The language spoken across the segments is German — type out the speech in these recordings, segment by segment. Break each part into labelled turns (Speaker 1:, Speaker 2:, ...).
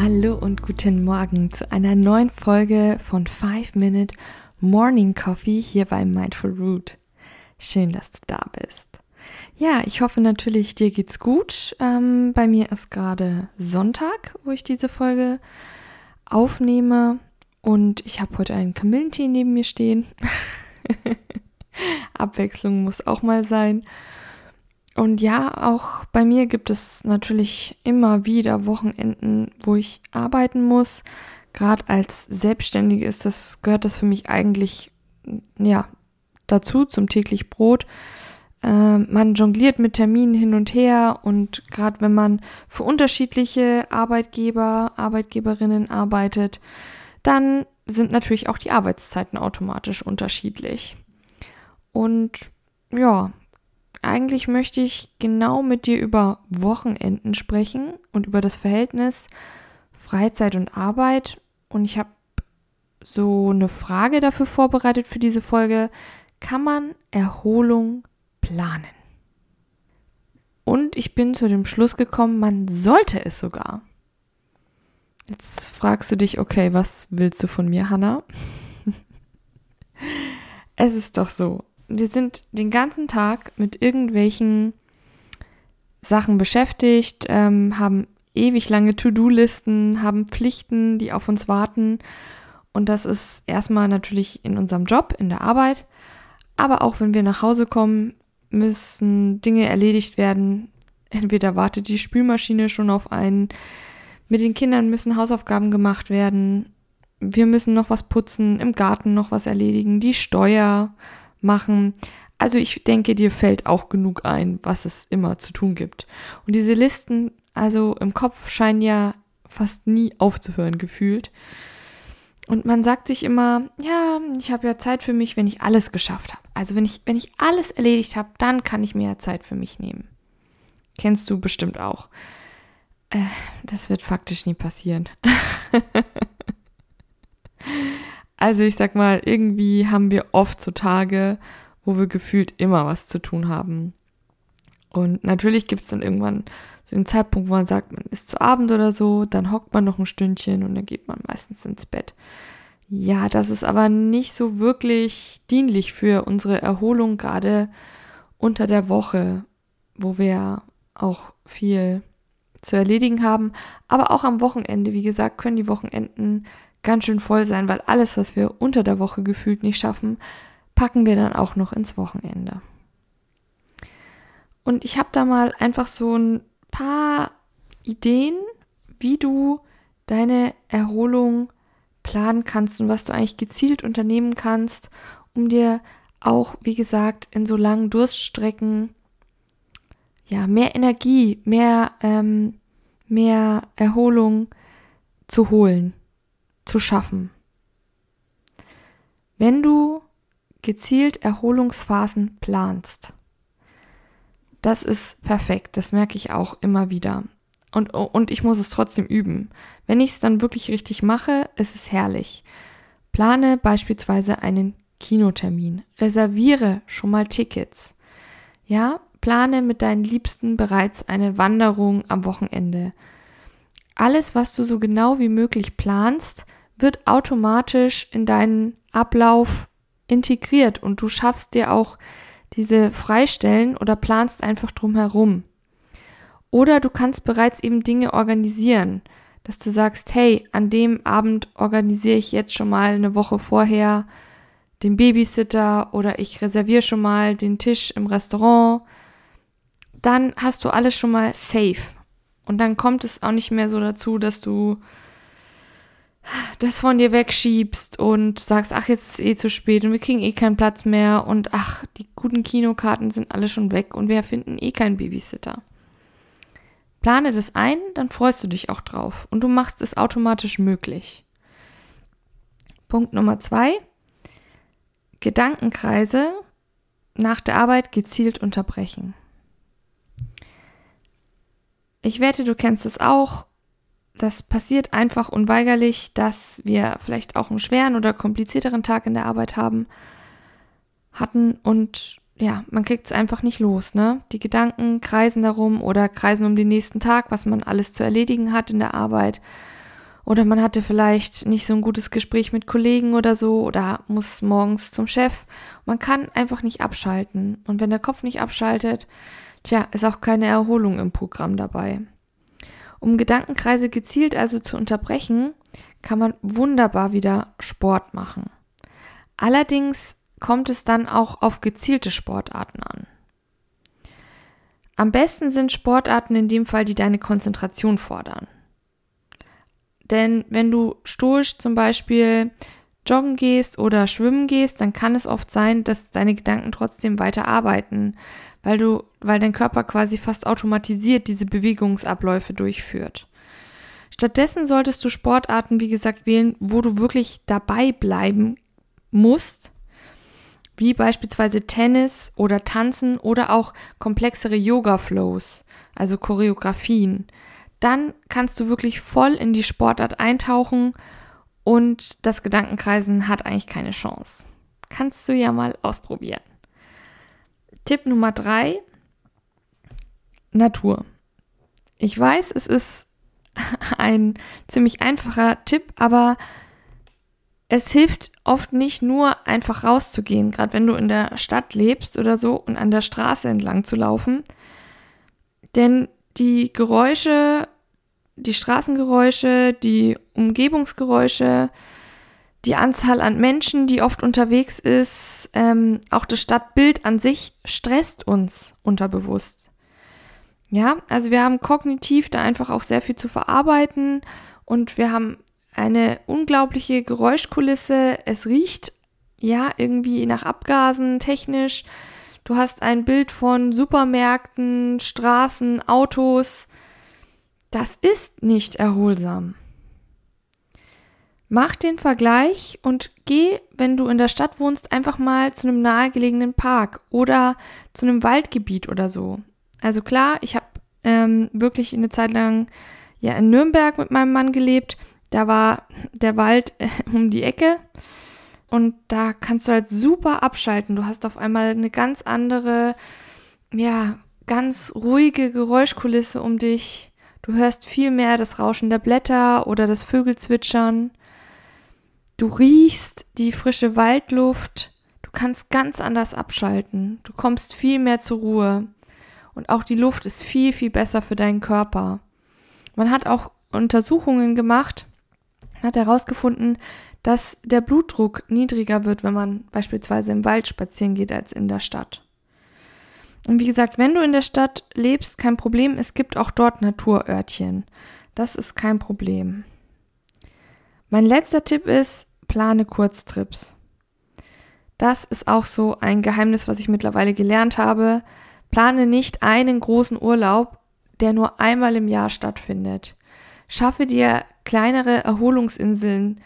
Speaker 1: Hallo und guten Morgen zu einer neuen Folge von 5 Minute Morning Coffee hier bei Mindful Root. Schön, dass du da bist. Ja, ich hoffe natürlich, dir geht's gut. Ähm, bei mir ist gerade Sonntag, wo ich diese Folge aufnehme. Und ich habe heute einen Kamillentee neben mir stehen. Abwechslung muss auch mal sein. Und ja, auch bei mir gibt es natürlich immer wieder Wochenenden, wo ich arbeiten muss. Gerade als Selbstständige ist das, gehört das für mich eigentlich, ja, dazu, zum täglich Brot. Äh, man jongliert mit Terminen hin und her und gerade wenn man für unterschiedliche Arbeitgeber, Arbeitgeberinnen arbeitet, dann sind natürlich auch die Arbeitszeiten automatisch unterschiedlich. Und ja, eigentlich möchte ich genau mit dir über Wochenenden sprechen und über das Verhältnis Freizeit und Arbeit. Und ich habe so eine Frage dafür vorbereitet für diese Folge. Kann man Erholung planen? Und ich bin zu dem Schluss gekommen, man sollte es sogar. Jetzt fragst du dich, okay, was willst du von mir, Hannah? es ist doch so, wir sind den ganzen Tag mit irgendwelchen Sachen beschäftigt, ähm, haben ewig lange To-Do-Listen, haben Pflichten, die auf uns warten. Und das ist erstmal natürlich in unserem Job, in der Arbeit. Aber auch wenn wir nach Hause kommen, müssen Dinge erledigt werden. Entweder wartet die Spülmaschine schon auf einen, mit den Kindern müssen Hausaufgaben gemacht werden, wir müssen noch was putzen, im Garten noch was erledigen, die Steuer, machen. Also ich denke, dir fällt auch genug ein, was es immer zu tun gibt. Und diese Listen, also im Kopf, scheinen ja fast nie aufzuhören gefühlt. Und man sagt sich immer, ja, ich habe ja Zeit für mich, wenn ich alles geschafft habe. Also wenn ich, wenn ich alles erledigt habe, dann kann ich mir ja Zeit für mich nehmen. Kennst du bestimmt auch. Äh, das wird faktisch nie passieren. Also ich sag mal, irgendwie haben wir oft so Tage, wo wir gefühlt immer was zu tun haben. Und natürlich gibt es dann irgendwann so einen Zeitpunkt, wo man sagt, man ist zu Abend oder so, dann hockt man noch ein Stündchen und dann geht man meistens ins Bett. Ja, das ist aber nicht so wirklich dienlich für unsere Erholung, gerade unter der Woche, wo wir auch viel zu erledigen haben. Aber auch am Wochenende, wie gesagt, können die Wochenenden ganz schön voll sein, weil alles, was wir unter der Woche gefühlt nicht schaffen, packen wir dann auch noch ins Wochenende. Und ich habe da mal einfach so ein paar Ideen, wie du deine Erholung planen kannst und was du eigentlich gezielt unternehmen kannst, um dir auch, wie gesagt, in so langen Durststrecken ja mehr Energie, mehr ähm, mehr Erholung zu holen zu schaffen. Wenn du gezielt Erholungsphasen planst, das ist perfekt, das merke ich auch immer wieder. Und, und ich muss es trotzdem üben. Wenn ich es dann wirklich richtig mache, ist es herrlich. Plane beispielsweise einen Kinotermin. Reserviere schon mal Tickets. Ja, plane mit deinen Liebsten bereits eine Wanderung am Wochenende. Alles, was du so genau wie möglich planst, wird automatisch in deinen Ablauf integriert und du schaffst dir auch diese Freistellen oder planst einfach drum herum. Oder du kannst bereits eben Dinge organisieren, dass du sagst, hey, an dem Abend organisiere ich jetzt schon mal eine Woche vorher den Babysitter oder ich reserviere schon mal den Tisch im Restaurant. Dann hast du alles schon mal safe. Und dann kommt es auch nicht mehr so dazu, dass du das von dir wegschiebst und sagst, ach, jetzt ist eh zu spät und wir kriegen eh keinen Platz mehr und ach, die guten Kinokarten sind alle schon weg und wir finden eh keinen Babysitter. Plane das ein, dann freust du dich auch drauf und du machst es automatisch möglich. Punkt Nummer zwei. Gedankenkreise nach der Arbeit gezielt unterbrechen. Ich wette, du kennst es auch. Das passiert einfach unweigerlich, dass wir vielleicht auch einen schweren oder komplizierteren Tag in der Arbeit haben, hatten und ja, man kriegt es einfach nicht los, ne? Die Gedanken kreisen darum oder kreisen um den nächsten Tag, was man alles zu erledigen hat in der Arbeit. Oder man hatte vielleicht nicht so ein gutes Gespräch mit Kollegen oder so oder muss morgens zum Chef. Man kann einfach nicht abschalten. Und wenn der Kopf nicht abschaltet, tja, ist auch keine Erholung im Programm dabei. Um Gedankenkreise gezielt also zu unterbrechen, kann man wunderbar wieder Sport machen. Allerdings kommt es dann auch auf gezielte Sportarten an. Am besten sind Sportarten in dem Fall, die deine Konzentration fordern. Denn wenn du stoisch zum Beispiel joggen gehst oder schwimmen gehst, dann kann es oft sein, dass deine Gedanken trotzdem weiter arbeiten, weil du, weil dein Körper quasi fast automatisiert diese Bewegungsabläufe durchführt. Stattdessen solltest du Sportarten, wie gesagt, wählen, wo du wirklich dabei bleiben musst wie beispielsweise Tennis oder Tanzen oder auch komplexere Yoga-Flows, also Choreografien, dann kannst du wirklich voll in die Sportart eintauchen und das Gedankenkreisen hat eigentlich keine Chance. Kannst du ja mal ausprobieren. Tipp Nummer drei, Natur. Ich weiß, es ist ein ziemlich einfacher Tipp, aber es hilft oft nicht nur einfach rauszugehen, gerade wenn du in der Stadt lebst oder so und an der Straße entlang zu laufen. Denn die Geräusche, die Straßengeräusche, die Umgebungsgeräusche, die Anzahl an Menschen, die oft unterwegs ist, ähm, auch das Stadtbild an sich stresst uns unterbewusst. Ja, also wir haben kognitiv da einfach auch sehr viel zu verarbeiten und wir haben eine unglaubliche Geräuschkulisse. Es riecht ja irgendwie nach Abgasen technisch. Du hast ein Bild von Supermärkten, Straßen, Autos. Das ist nicht erholsam. Mach den Vergleich und geh, wenn du in der Stadt wohnst, einfach mal zu einem nahegelegenen Park oder zu einem Waldgebiet oder so. Also klar, ich habe ähm, wirklich eine Zeit lang ja in Nürnberg mit meinem Mann gelebt. Da war der Wald äh, um die Ecke und da kannst du halt super abschalten. Du hast auf einmal eine ganz andere, ja, ganz ruhige Geräuschkulisse um dich. Du hörst viel mehr das Rauschen der Blätter oder das Vögelzwitschern. Du riechst die frische Waldluft. Du kannst ganz anders abschalten. Du kommst viel mehr zur Ruhe. Und auch die Luft ist viel, viel besser für deinen Körper. Man hat auch Untersuchungen gemacht, hat herausgefunden, dass der Blutdruck niedriger wird, wenn man beispielsweise im Wald spazieren geht, als in der Stadt. Und wie gesagt, wenn du in der Stadt lebst, kein Problem, es gibt auch dort Naturörtchen. Das ist kein Problem. Mein letzter Tipp ist, plane Kurztrips. Das ist auch so ein Geheimnis, was ich mittlerweile gelernt habe. Plane nicht einen großen Urlaub, der nur einmal im Jahr stattfindet. Schaffe dir kleinere Erholungsinseln.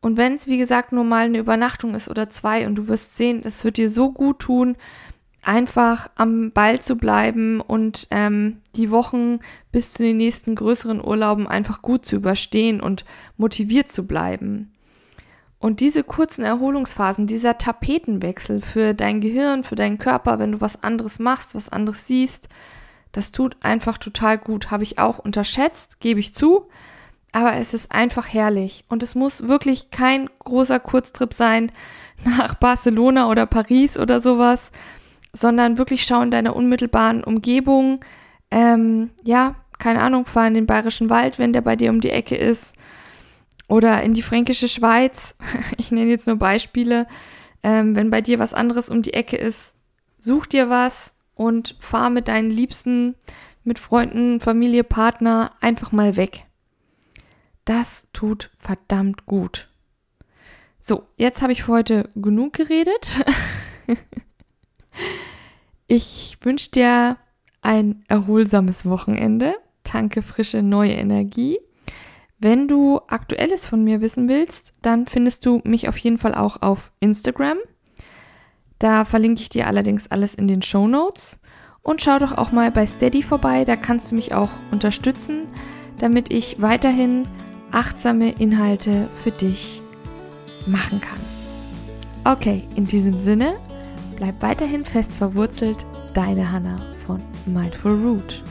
Speaker 1: Und wenn es, wie gesagt, nur mal eine Übernachtung ist oder zwei und du wirst sehen, es wird dir so gut tun, einfach am Ball zu bleiben und ähm, die Wochen bis zu den nächsten größeren Urlauben einfach gut zu überstehen und motiviert zu bleiben. Und diese kurzen Erholungsphasen, dieser Tapetenwechsel für dein Gehirn, für deinen Körper, wenn du was anderes machst, was anderes siehst, das tut einfach total gut. Habe ich auch unterschätzt, gebe ich zu. Aber es ist einfach herrlich. Und es muss wirklich kein großer Kurztrip sein nach Barcelona oder Paris oder sowas, sondern wirklich schauen in deiner unmittelbaren Umgebung. Ähm, ja, keine Ahnung, fahr in den Bayerischen Wald, wenn der bei dir um die Ecke ist. Oder in die fränkische Schweiz. Ich nenne jetzt nur Beispiele. Ähm, wenn bei dir was anderes um die Ecke ist, such dir was, und fahr mit deinen Liebsten, mit Freunden, Familie, Partner einfach mal weg. Das tut verdammt gut. So, jetzt habe ich für heute genug geredet. ich wünsche dir ein erholsames Wochenende. Tanke frische neue Energie. Wenn du Aktuelles von mir wissen willst, dann findest du mich auf jeden Fall auch auf Instagram. Da verlinke ich dir allerdings alles in den Show Notes. Und schau doch auch mal bei Steady vorbei, da kannst du mich auch unterstützen, damit ich weiterhin achtsame Inhalte für dich machen kann. Okay, in diesem Sinne, bleib weiterhin fest verwurzelt, deine Hanna von Mindful Root.